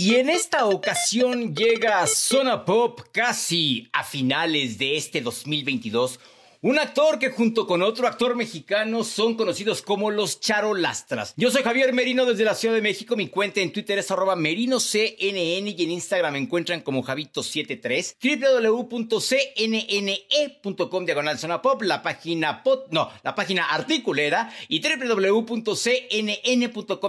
Y en esta ocasión llega Zona Pop casi a finales de este 2022 un actor que junto con otro actor mexicano son conocidos como los charolastras. Yo soy Javier Merino desde la Ciudad de México. Mi cuenta en Twitter es arroba merinoCNN y en Instagram me encuentran como Javito73. www.cnne.com diagonal zona pop, la página pot, no, la página articulera y www.cnn.com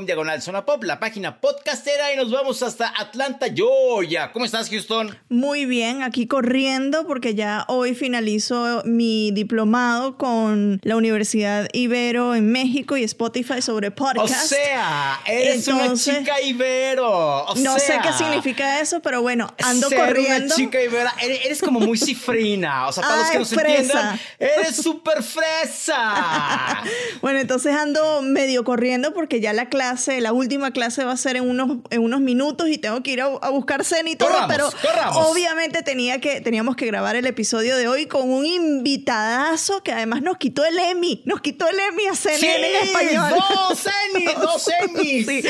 diagonal zona pop, la página podcastera y nos vamos hasta Atlanta, Georgia. ¿Cómo estás, Houston? Muy bien, aquí corriendo porque ya hoy finalizo mi diplomado con la Universidad Ibero en México y Spotify sobre podcast. O sea, eres una chica Ibero. no sé qué significa eso, pero bueno, ando ser corriendo. Una chica Ibero. Eres, como muy cifrina. O sea, para los que nos entiendan, eres súper fresa. bueno, entonces ando medio corriendo porque ya la clase, la última clase va a ser en unos, en unos minutos y tengo que ir a, buscar cena y todo. pero obviamente tenía que, teníamos que grabar el episodio de hoy con un invitado que además nos quitó el Emmy, nos quitó el Emmy a CNN en español. Dos Emmys, dos Emmys. sí.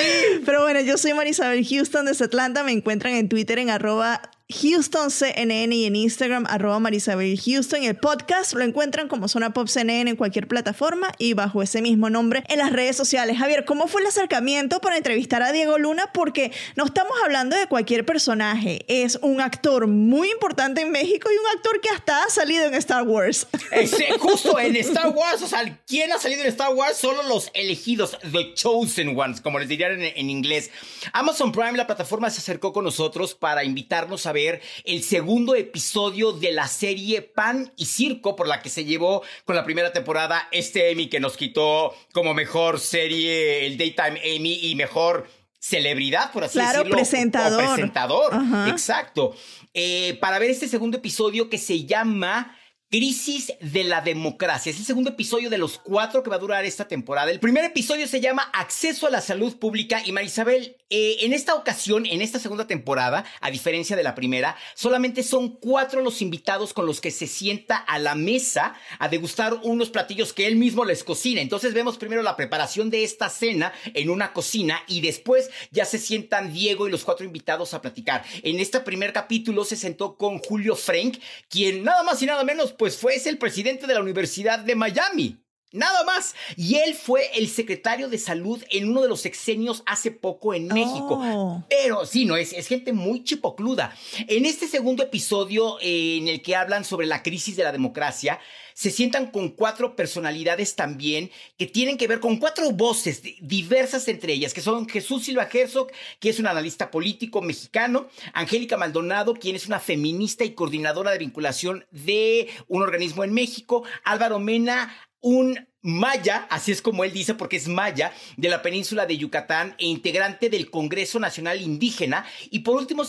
Pero bueno, yo soy Marisabel Houston de Atlanta, me encuentran en Twitter en arroba Houston CNN y en Instagram arroba Marisabel Houston. El podcast lo encuentran como Zona Pop CNN en cualquier plataforma y bajo ese mismo nombre en las redes sociales. Javier, ¿cómo fue el acercamiento para entrevistar a Diego Luna? Porque no estamos hablando de cualquier personaje. Es un actor muy importante en México y un actor que hasta ha salido en Star Wars. justo en Star Wars. O sea, ¿quién ha salido en Star Wars? Solo los elegidos, The Chosen Ones, como les dirían en, en inglés. Amazon Prime, la plataforma, se acercó con nosotros para invitarnos a ver el segundo episodio de la serie Pan y Circo, por la que se llevó con la primera temporada este Emmy que nos quitó como mejor serie el Daytime Emmy y mejor celebridad, por así claro, decirlo. presentador. presentador, exacto. Eh, para ver este segundo episodio que se llama Crisis de la democracia. Es el segundo episodio de los cuatro que va a durar esta temporada. El primer episodio se llama Acceso a la salud pública y Marisabel, eh, en esta ocasión, en esta segunda temporada, a diferencia de la primera, solamente son cuatro los invitados con los que se sienta a la mesa a degustar unos platillos que él mismo les cocina. Entonces vemos primero la preparación de esta cena en una cocina y después ya se sientan Diego y los cuatro invitados a platicar. En este primer capítulo se sentó con Julio Frank, quien nada más y nada menos pues fue el presidente de la Universidad de Miami. Nada más. Y él fue el secretario de salud en uno de los sexenios hace poco en México. Oh. Pero sí, no, es, es gente muy chipocluda. En este segundo episodio eh, en el que hablan sobre la crisis de la democracia, se sientan con cuatro personalidades también que tienen que ver con cuatro voces diversas entre ellas, que son Jesús Silva Herzog, que es un analista político mexicano, Angélica Maldonado, quien es una feminista y coordinadora de vinculación de un organismo en México, Álvaro Mena, un maya, así es como él dice, porque es maya, de la península de Yucatán e integrante del Congreso Nacional Indígena. Y por último,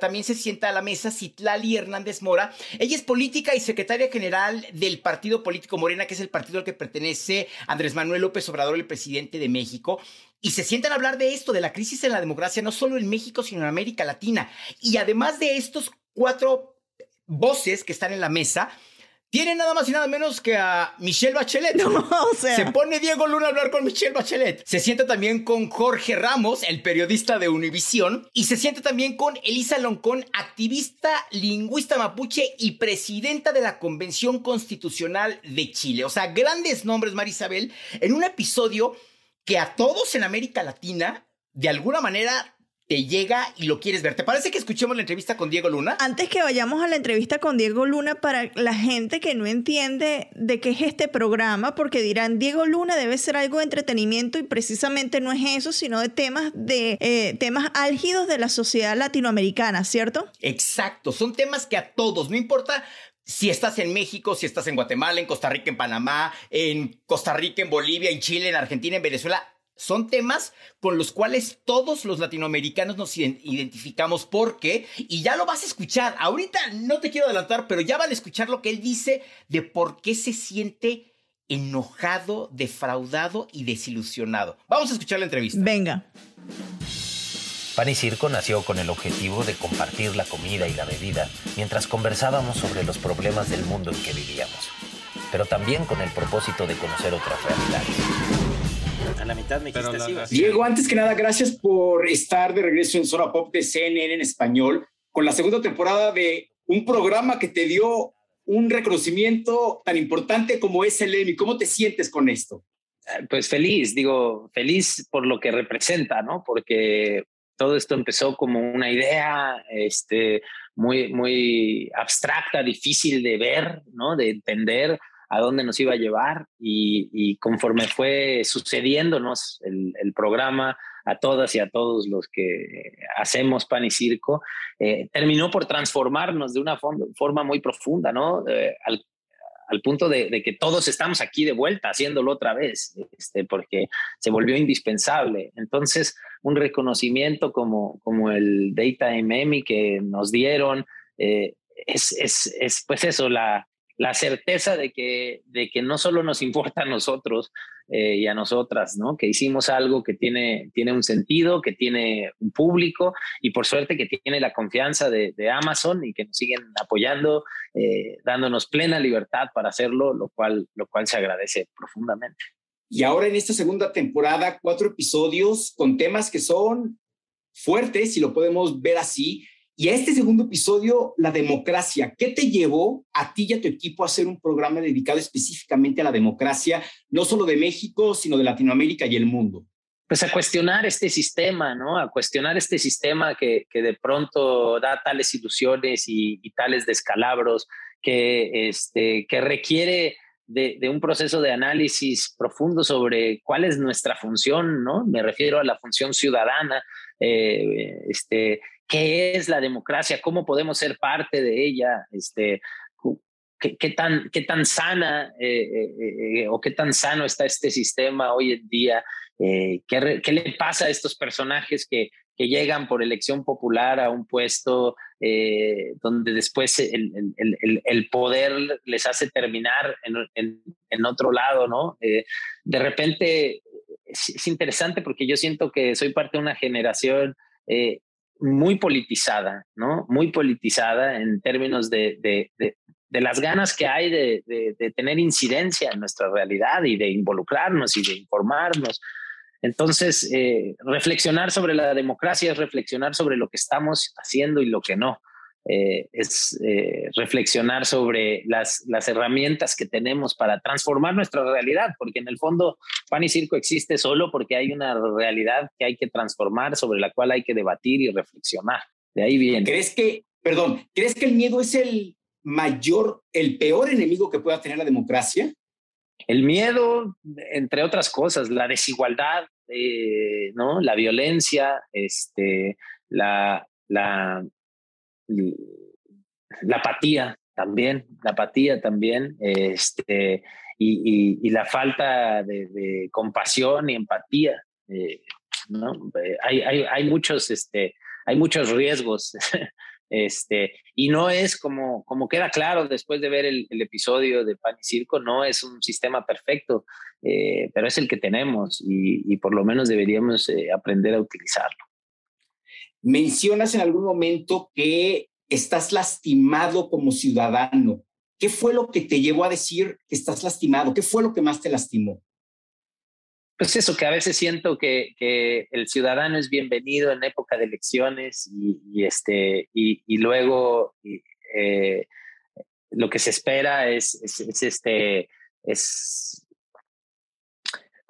también se sienta a la mesa Citlali Hernández Mora. Ella es política y secretaria general del partido político Morena, que es el partido al que pertenece Andrés Manuel López Obrador, el presidente de México. Y se sientan a hablar de esto, de la crisis en la democracia, no solo en México, sino en América Latina. Y además de estos cuatro voces que están en la mesa, tiene nada más y nada menos que a Michelle Bachelet. Se pone Diego Luna a hablar con Michelle Bachelet. Se sienta también con Jorge Ramos, el periodista de Univisión. Y se sienta también con Elisa Loncón, activista, lingüista mapuche y presidenta de la Convención Constitucional de Chile. O sea, grandes nombres, Marisabel, en un episodio que a todos en América Latina, de alguna manera, te llega y lo quieres ver. ¿Te parece que escuchemos la entrevista con Diego Luna? Antes que vayamos a la entrevista con Diego Luna, para la gente que no entiende de qué es este programa, porque dirán, Diego Luna debe ser algo de entretenimiento y precisamente no es eso, sino de temas, de, eh, temas álgidos de la sociedad latinoamericana, ¿cierto? Exacto, son temas que a todos, no importa si estás en México, si estás en Guatemala, en Costa Rica, en Panamá, en Costa Rica, en Bolivia, en Chile, en Argentina, en Venezuela, son temas con los cuales todos los latinoamericanos nos identificamos porque, y ya lo vas a escuchar, ahorita no te quiero adelantar, pero ya van a escuchar lo que él dice de por qué se siente enojado, defraudado y desilusionado. Vamos a escuchar la entrevista. Venga. Pan y Circo nació con el objetivo de compartir la comida y la bebida mientras conversábamos sobre los problemas del mundo en que vivíamos, pero también con el propósito de conocer otras realidades. A la mitad me dijiste Diego, antes que nada, gracias por estar de regreso en Zona Pop de CNN en español con la segunda temporada de un programa que te dio un reconocimiento tan importante como es el Emmy. ¿Cómo te sientes con esto? Pues feliz, digo, feliz por lo que representa, ¿no? Porque todo esto empezó como una idea este, muy, muy abstracta, difícil de ver, ¿no? de entender a dónde nos iba a llevar y, conforme fue sucediéndonos el, el, programa a todas y a todos los que hacemos pan y circo, eh, terminó por transformarnos de una forma muy profunda, ¿no? Eh, al, al punto de, que todos estamos aquí de vuelta haciéndolo otra vez, este, porque se volvió indispensable. Entonces, un reconocimiento como, como el Data Emmy que nos dieron, eh, es, es, es, pues eso, la, la certeza de que, de que no solo nos importa a nosotros eh, y a nosotras, ¿no? Que hicimos algo que tiene, tiene un sentido, que tiene un público y por suerte que tiene la confianza de, Amazon y que nos siguen apoyando, eh, dándonos plena libertad para hacerlo, lo cual, lo cual se agradece profundamente. Y ahora en esta segunda temporada, cuatro episodios con temas que son fuertes, si lo podemos ver así, y a este segundo episodio, la democracia. ¿Qué te llevó a ti y a tu equipo a hacer un programa dedicado específicamente a la democracia, no solo de México, sino de Latinoamérica y el mundo? Pues a cuestionar este sistema, ¿no? A cuestionar este sistema que, que de pronto da tales ilusiones y, tales descalabros, que, este, que requiere de, un proceso de análisis profundo sobre cuál es nuestra función, ¿no? Me refiero a la función ciudadana, eh, este, qué es la democracia, cómo podemos ser parte de ella, este, qué, tan, sana eh, eh, eh, o qué tan sano está este sistema hoy en día, ¿qué, ¿qué, le pasa a estos personajes que, llegan por elección popular a un puesto donde después el, poder les hace terminar en, otro lado, de repente es, interesante porque yo siento que soy parte de una generación muy politizada, ¿no? Muy politizada en términos de, de, de, las ganas que hay de, tener incidencia en nuestra realidad y de involucrarnos y de informarnos. Entonces, eh, reflexionar sobre la democracia es reflexionar sobre lo que estamos haciendo y lo que no. Eh, es eh, reflexionar sobre las, las herramientas que tenemos para transformar nuestra realidad, porque en el fondo pan y circo existe solo porque hay una realidad que hay que transformar, sobre la cual hay que debatir y reflexionar. De ahí viene. ¿Crees que, perdón, crees que el miedo es el mayor, el peor enemigo que pueda tener la democracia? El miedo, entre otras cosas, la desigualdad, eh, ¿no? La violencia, este, la, la, la apatía también, la apatía también, este, y, la falta de, compasión y empatía. Eh, ¿no? Eh, hay, hay, hay, muchos, este, hay muchos riesgos. Este, y no es como, como queda claro después de ver el, episodio de Pan y Circo, no es un sistema perfecto, eh, pero es el que tenemos y, por lo menos deberíamos aprender a utilizarlo. Mencionas en algún momento que estás lastimado como ciudadano. ¿Qué fue lo que te llevó a decir que estás lastimado? ¿Qué fue lo que más te lastimó? Pues eso, que a veces siento que, el ciudadano es bienvenido en época de elecciones y, este, y, luego eh, lo que se espera es, este, es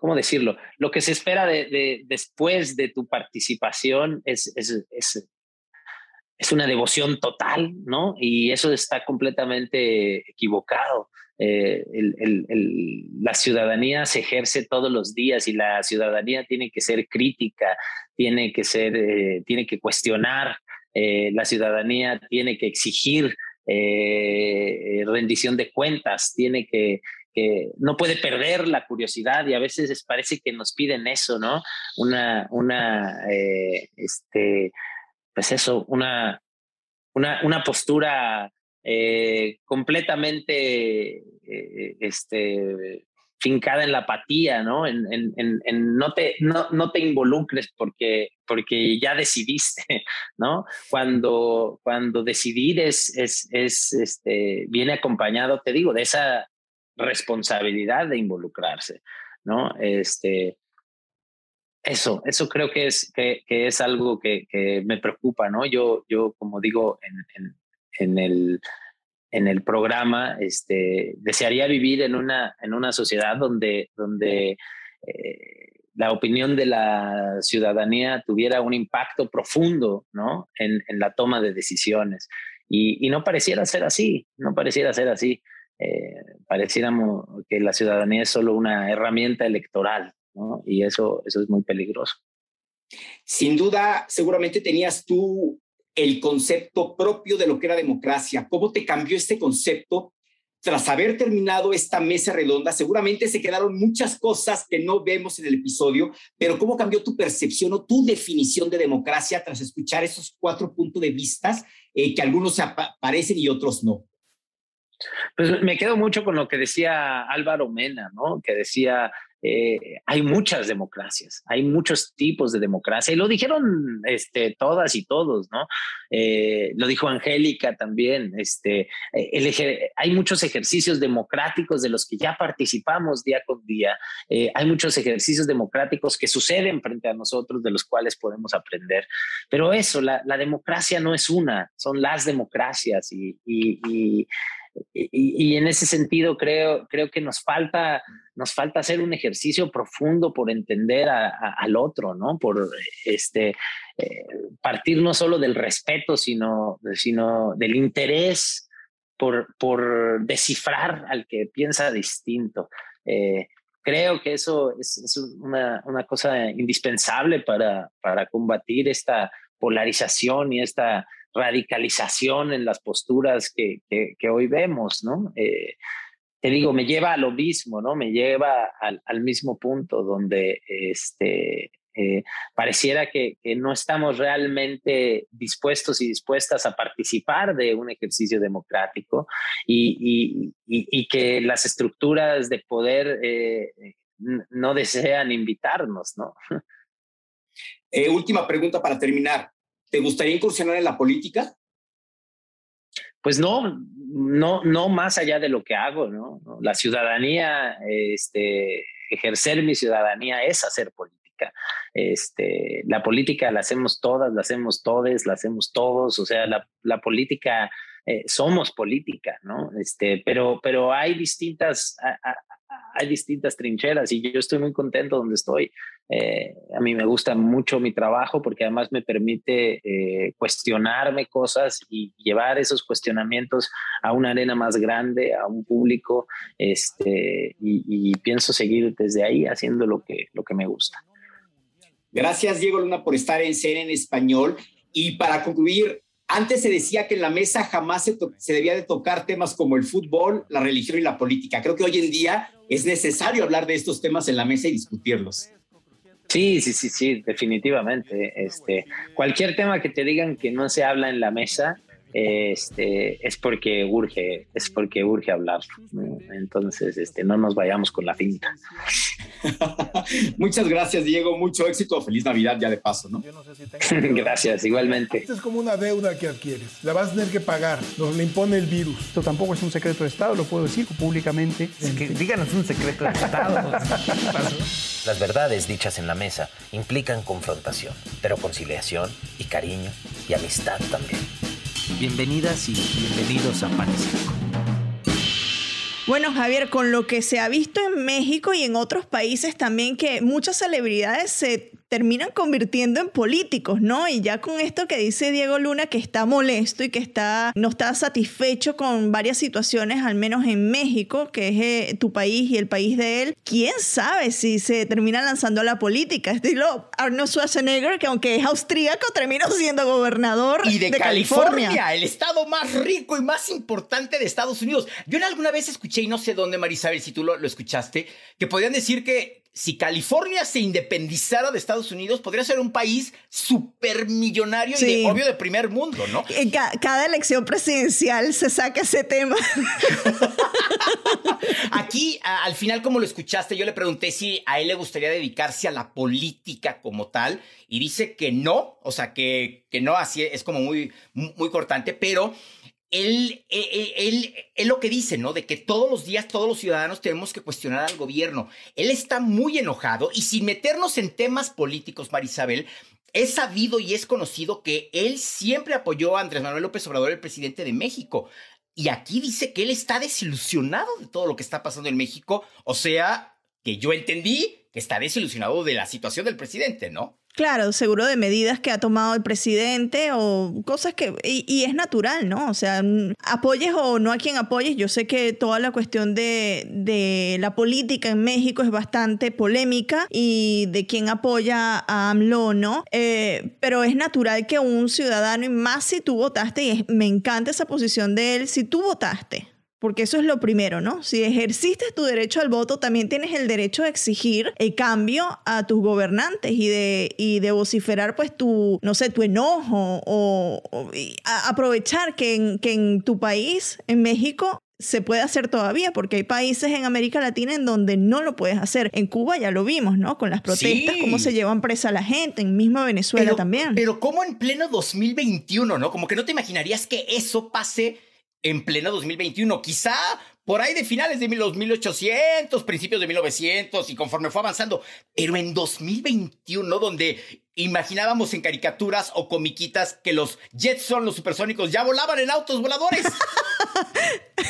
¿cómo decirlo? Lo que se espera de, después de tu participación es, es, es, una devoción total, ¿no? Y eso está completamente equivocado. Eh, la ciudadanía se ejerce todos los días y la ciudadanía tiene que ser crítica, tiene que ser, eh, tiene que cuestionar, eh, la ciudadanía tiene que exigir rendición de cuentas, tiene que, que no puede perder la curiosidad y a veces parece que nos piden eso, ¿no? Una, una, eh, este, pues eso, una, una, una postura eh, completamente, eh, este, fincada en la apatía, ¿no? En, no, te, no, no, te involucres porque, porque ya decidiste, ¿no? Cuando, cuando decidir es, es, es, este, viene acompañado, te digo, de esa responsabilidad de involucrarse, ¿no? Este, eso, eso creo que es, que, es algo que, que, me preocupa, ¿no? Yo, yo como digo, en, en el en el programa, este, desearía vivir en una, en una sociedad donde, donde eh, la opinión de la ciudadanía tuviera un impacto profundo ¿no? en, en la toma de decisiones. Y, no pareciera ser así, no pareciera ser así. Eh, pareciéramos que la ciudadanía es solo una herramienta electoral, ¿no? y eso, eso es muy peligroso. Sin duda, seguramente tenías tú el concepto propio de lo que era democracia. ¿Cómo te cambió este concepto tras haber terminado esta mesa redonda? Seguramente se quedaron muchas cosas que no vemos en el episodio, pero ¿cómo cambió tu percepción o tu definición de democracia tras escuchar esos cuatro puntos de vista eh, que algunos se aparecen y otros no? Pues me quedo mucho con lo que decía Álvaro Mena, ¿no? Que decía, eh, hay muchas democracias, hay muchos tipos de democracia, y lo dijeron este, todas y todos, ¿no? Eh, lo dijo Angélica también, este, eh, hay muchos ejercicios democráticos de los que ya participamos día con día, hay muchos ejercicios democráticos que suceden frente a nosotros de los cuales podemos aprender, pero eso, la, democracia no es una, son las democracias y, en ese sentido creo, creo que nos falta, nos falta hacer un ejercicio profundo por entender al otro, ¿no? Por este, eh, partir no solo del respeto, sino, sino del interés por, por descifrar al que piensa distinto. Eh, creo que eso es, es una, una, cosa indispensable para, para combatir esta polarización y esta radicalización en las posturas que, que, hoy vemos, ¿no? Eh, te digo, me lleva a lo mismo, ¿no? Me lleva al, al mismo punto donde este, eh, pareciera que, no estamos realmente dispuestos y dispuestas a participar de un ejercicio democrático y, y, y, que las estructuras de poder eh, no desean invitarnos, ¿no? última pregunta para terminar. ¿Te gustaría incursionar en la política? Pues no, no, no más allá de lo que hago, ¿no? La ciudadanía, este, ejercer mi ciudadanía es hacer política. Este, la política la hacemos todas, la hacemos todos, la hacemos todos, o sea, la, la política, eh, somos política, ¿no? Este, pero, pero hay distintas, hay distintas trincheras y yo estoy muy contento donde estoy. Eh, a mí me gusta mucho mi trabajo porque además me permite eh, cuestionarme cosas y llevar esos cuestionamientos a una arena más grande, a un público, este, y, pienso seguir desde ahí haciendo lo que, lo que me gusta. Gracias, Diego Luna, por estar en CNN en español. Y para concluir, antes se decía que en la mesa jamás se, se, debía de tocar temas como el fútbol, la religión y la política. Creo que hoy en día es necesario hablar de estos temas en la mesa y discutirlos. Sí, sí, sí, sí, definitivamente. Este, cualquier tema que te digan que no se habla en la mesa, este, es porque urge, es porque urge hablar. Entonces, este, no nos vayamos con la finta. Muchas gracias, Diego. Mucho éxito. Feliz Navidad ya de paso, ¿no? gracias, igualmente. Esto es como una deuda que adquieres. La vas a tener que pagar. Nos le impone el virus. Esto tampoco es un secreto de Estado, lo puedo decir públicamente. díganos un secreto de Estado. Las verdades dichas en la mesa implican confrontación, pero conciliación y cariño y amistad también. Bienvenidas y bienvenidos a Pan Bueno, Javier, con lo que se ha visto en México y en otros países también, que muchas celebridades se terminan convirtiendo en políticos, ¿no? Y ya con esto que dice Diego Luna, que está molesto y que está, no está satisfecho con varias situaciones, al menos en México, que es eh, tu país y el país de él, quién sabe si se termina lanzando a la política. Estilo Arnold Schwarzenegger, que aunque es austríaco, terminó siendo gobernador Y de, de California, California. el estado más rico y más importante de Estados Unidos. Yo en alguna vez escuché, y no sé dónde, Marisabel, si tú lo, lo escuchaste, que podían decir que si California se independizara de Estados Unidos, podría ser un país supermillonario y Sí. de, obvio de primer mundo, ¿no? En ca- cada elección presidencial se saca ese tema. Aquí, a- al final, como lo escuchaste, yo le pregunté si a él le gustaría dedicarse a la política como tal, y dice que no, o sea, que, que no, así es como muy, muy cortante, pero él, él, él, él lo que dice, ¿no? De que todos los días todos los ciudadanos tenemos que cuestionar al gobierno. Él está muy enojado y sin meternos en temas políticos, Marisabel, es sabido y es conocido que él siempre apoyó a Andrés Manuel López Obrador, el presidente de México. Y aquí dice que él está desilusionado de todo lo que está pasando en México. O sea, que yo entendí que está desilusionado de la situación del presidente, ¿no? Claro, seguro de medidas que ha tomado el presidente o cosas que... Y, y es natural, ¿no? O sea, apoyes o no a quien apoyes, yo sé que toda la cuestión de, de la política en México es bastante polémica y de quién apoya a AMLO no, eh, pero es natural que un ciudadano, y más si tú votaste, y es- me encanta esa posición de él, si tú votaste, porque eso es lo primero, ¿no? Si ejerciste tu derecho al voto, también tienes el derecho de exigir el cambio a tus gobernantes y de, y de vociferar, pues, tu, no sé, tu enojo o, aprovechar que en, que en tu país, en México, se puede hacer todavía, porque hay países en América Latina en donde no lo puedes hacer. En Cuba ya lo vimos, ¿no? Con las protestas, Sí. cómo se llevan presa a la gente, en misma Venezuela pero, también. Pero como en pleno 2021, ¿no? Como que no te imaginarías que eso pase en pleno 2021. Quizá por ahí de finales de los 1800, principios de 1900 y conforme fue avanzando. Pero en 2021, donde imaginábamos en caricaturas o comiquitas que los Jetson, los supersónicos, ya volaban en autos voladores.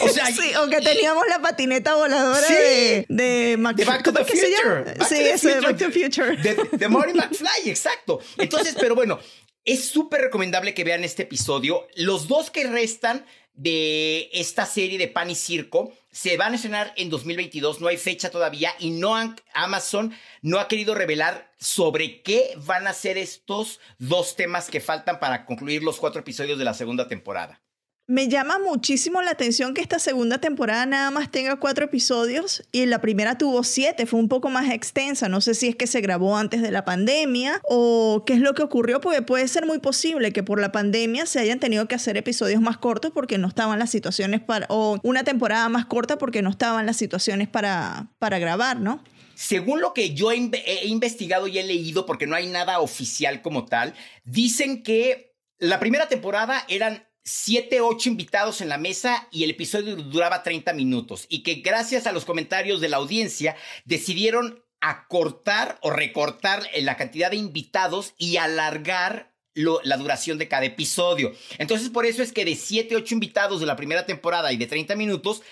O sea, Sí, o que teníamos la patineta voladora Sí. de, de, Mac- De Back to ¿cómo the Future. Back sí, to the eso de. Back to the Future. De, de Marty McFly, exacto. Entonces, pero bueno, es súper recomendable que vean este episodio. Los dos que restan de esta serie de Pan y Circo se van a estrenar en 2022. No hay fecha todavía y no han, Amazon no ha querido revelar sobre qué van a ser estos dos temas que faltan para concluir los cuatro episodios de la segunda temporada. Me llama muchísimo la atención que esta segunda temporada nada más tenga cuatro episodios y la primera tuvo siete, fue un poco más extensa. No sé si es que se grabó antes de la pandemia o qué es lo que ocurrió, porque puede ser muy posible que por la pandemia se hayan tenido que hacer episodios más cortos porque no estaban las situaciones para, o una temporada más corta porque no estaban las situaciones para, para grabar, ¿no? Según lo que yo he, inve- he investigado y he leído, porque no hay nada oficial como tal, dicen que la primera temporada eran 7, 8 invitados en la mesa y el episodio duraba 30 minutos. Y que gracias a los comentarios de la audiencia decidieron acortar o recortar eh, la cantidad de invitados y alargar lo- la duración de cada episodio. Entonces, por eso es que de 7, 8 invitados de la primera temporada y de 30 minutos,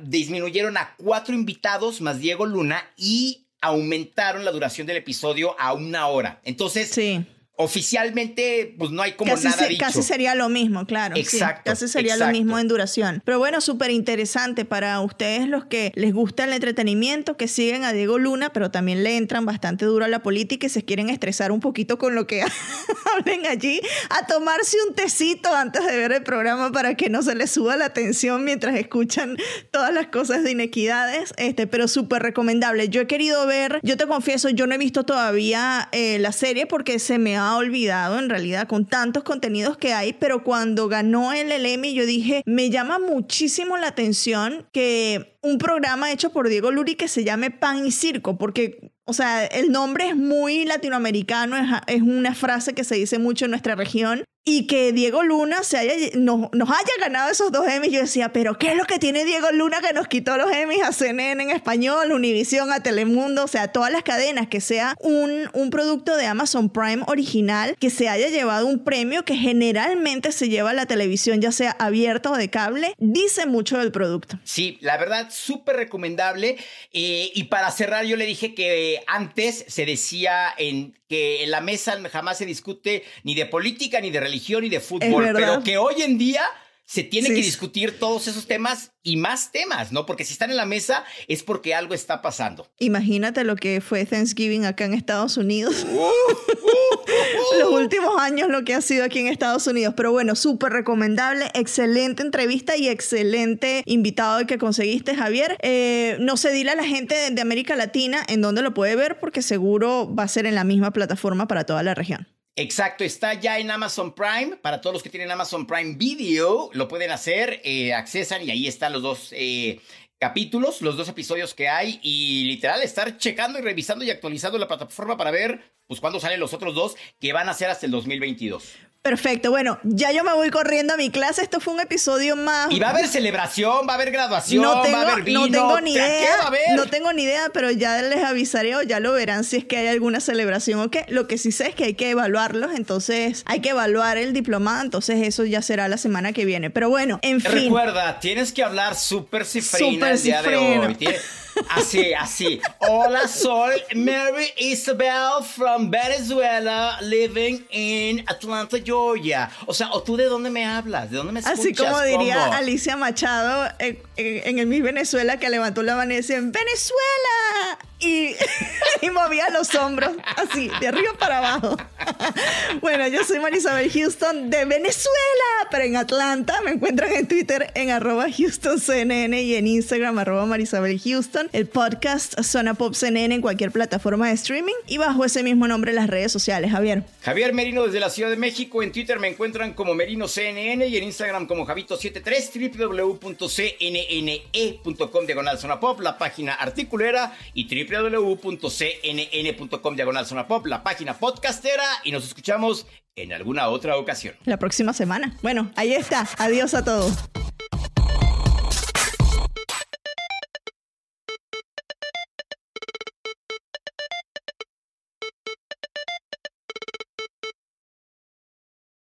disminuyeron a cuatro invitados más Diego Luna y aumentaron la duración del episodio a una hora. Entonces, Sí. Oficialmente, pues no hay como casi, nada se- dicho. casi sería lo mismo, claro. sí, Exacto, casi sería exacto. lo mismo en duración. Pero bueno, súper interesante para ustedes los que les gusta el entretenimiento, que siguen a Diego Luna, pero también le entran bastante duro a la política y se quieren estresar un poquito con lo que hablen allí, a tomarse un tecito antes de ver el programa para que no se les suba la tensión mientras escuchan todas las cosas de inequidades. Este, pero súper recomendable. Yo he querido ver, yo te confieso, yo no he visto todavía eh, la serie porque se me ha olvidado en realidad con tantos contenidos que hay, pero cuando ganó el Emmy yo dije, me llama muchísimo la atención que un programa hecho por Diego Luri que se llame Pan y Circo, porque, o sea, el nombre es muy latinoamericano, es, es una frase que se dice mucho en nuestra región, y que Diego Luna se haya, nos, nos haya ganado esos dos Emmys, yo decía, pero ¿qué es lo que tiene Diego Luna que nos quitó los Emmys a CNN en español, Univision, a Telemundo, o sea, todas las cadenas, que sea un, un producto de Amazon Prime original, que se haya llevado un premio que generalmente se lleva a la televisión, ya sea abierta o de cable, dice mucho del producto. Sí, la verdad, súper recomendable. Eh, y para cerrar, yo le dije que antes se decía en que en la mesa jamás se discute ni de política, ni de religión, ni de fútbol, pero que hoy en día se tiene que discutir todos esos temas y más temas, ¿no? Porque si están en la mesa es porque algo está pasando. Imagínate lo que fue Thanksgiving acá en Estados Unidos. Uh, uh, uh, Los últimos años lo que ha sido aquí en Estados Unidos. Pero bueno, súper recomendable, excelente entrevista y excelente invitado que conseguiste, Javier. Eh, no sé, dile a la gente de América Latina en dónde lo puede ver porque seguro va a ser en la misma plataforma para toda la región. Exacto, está ya en Amazon Prime. Para todos los que tienen Amazon Prime Video, lo pueden hacer, eh, accesan y ahí están los dos eh, capítulos, los dos episodios que hay y literal estar checando y revisando y actualizando la plataforma para ver pues cuándo salen los otros dos que van a ser hasta el 2022. Perfecto, bueno, ya yo me voy corriendo a mi clase. Esto fue un episodio más. Y va a haber celebración, va a haber graduación, va a haber vino. No tengo ni idea. No tengo ni idea, pero ya les avisaré o ya lo verán si es que hay alguna celebración o qué. Lo que sí sé es que hay que evaluarlos, entonces hay que evaluar el diplomado, entonces eso ya será la semana que viene. Pero bueno, en fin. Recuerda, tienes que hablar súper cifrina el día de hoy. Así, así. Hola, soy Mary Isabel from Venezuela, living in Atlanta, Georgia. O sea, ¿o tú de dónde me hablas? ¿De dónde me escuchas? Así como diría Alicia Machado en, el Miss Venezuela que levantó la mano y decía, ¡Venezuela! Y, movía los hombros así, de arriba para abajo. bueno, yo soy Marisabel Houston de Venezuela, pero en Atlanta me encuentran en Twitter en arroba HoustonCNN y en Instagram arroba Marisabel Houston. El podcast Zona Pop CNN en cualquier plataforma de streaming y bajo ese mismo nombre las redes sociales, Javier. Javier Merino desde la Ciudad de México. En Twitter me encuentran como Merino CNN y en Instagram como Javito73, www.cnne.com diagonal Zona Pop, la página articulera y www.cnn.com diagonal zona pop, la página podcastera y nos escuchamos en alguna otra ocasión. La próxima semana. Bueno, ahí está. Adiós a todos.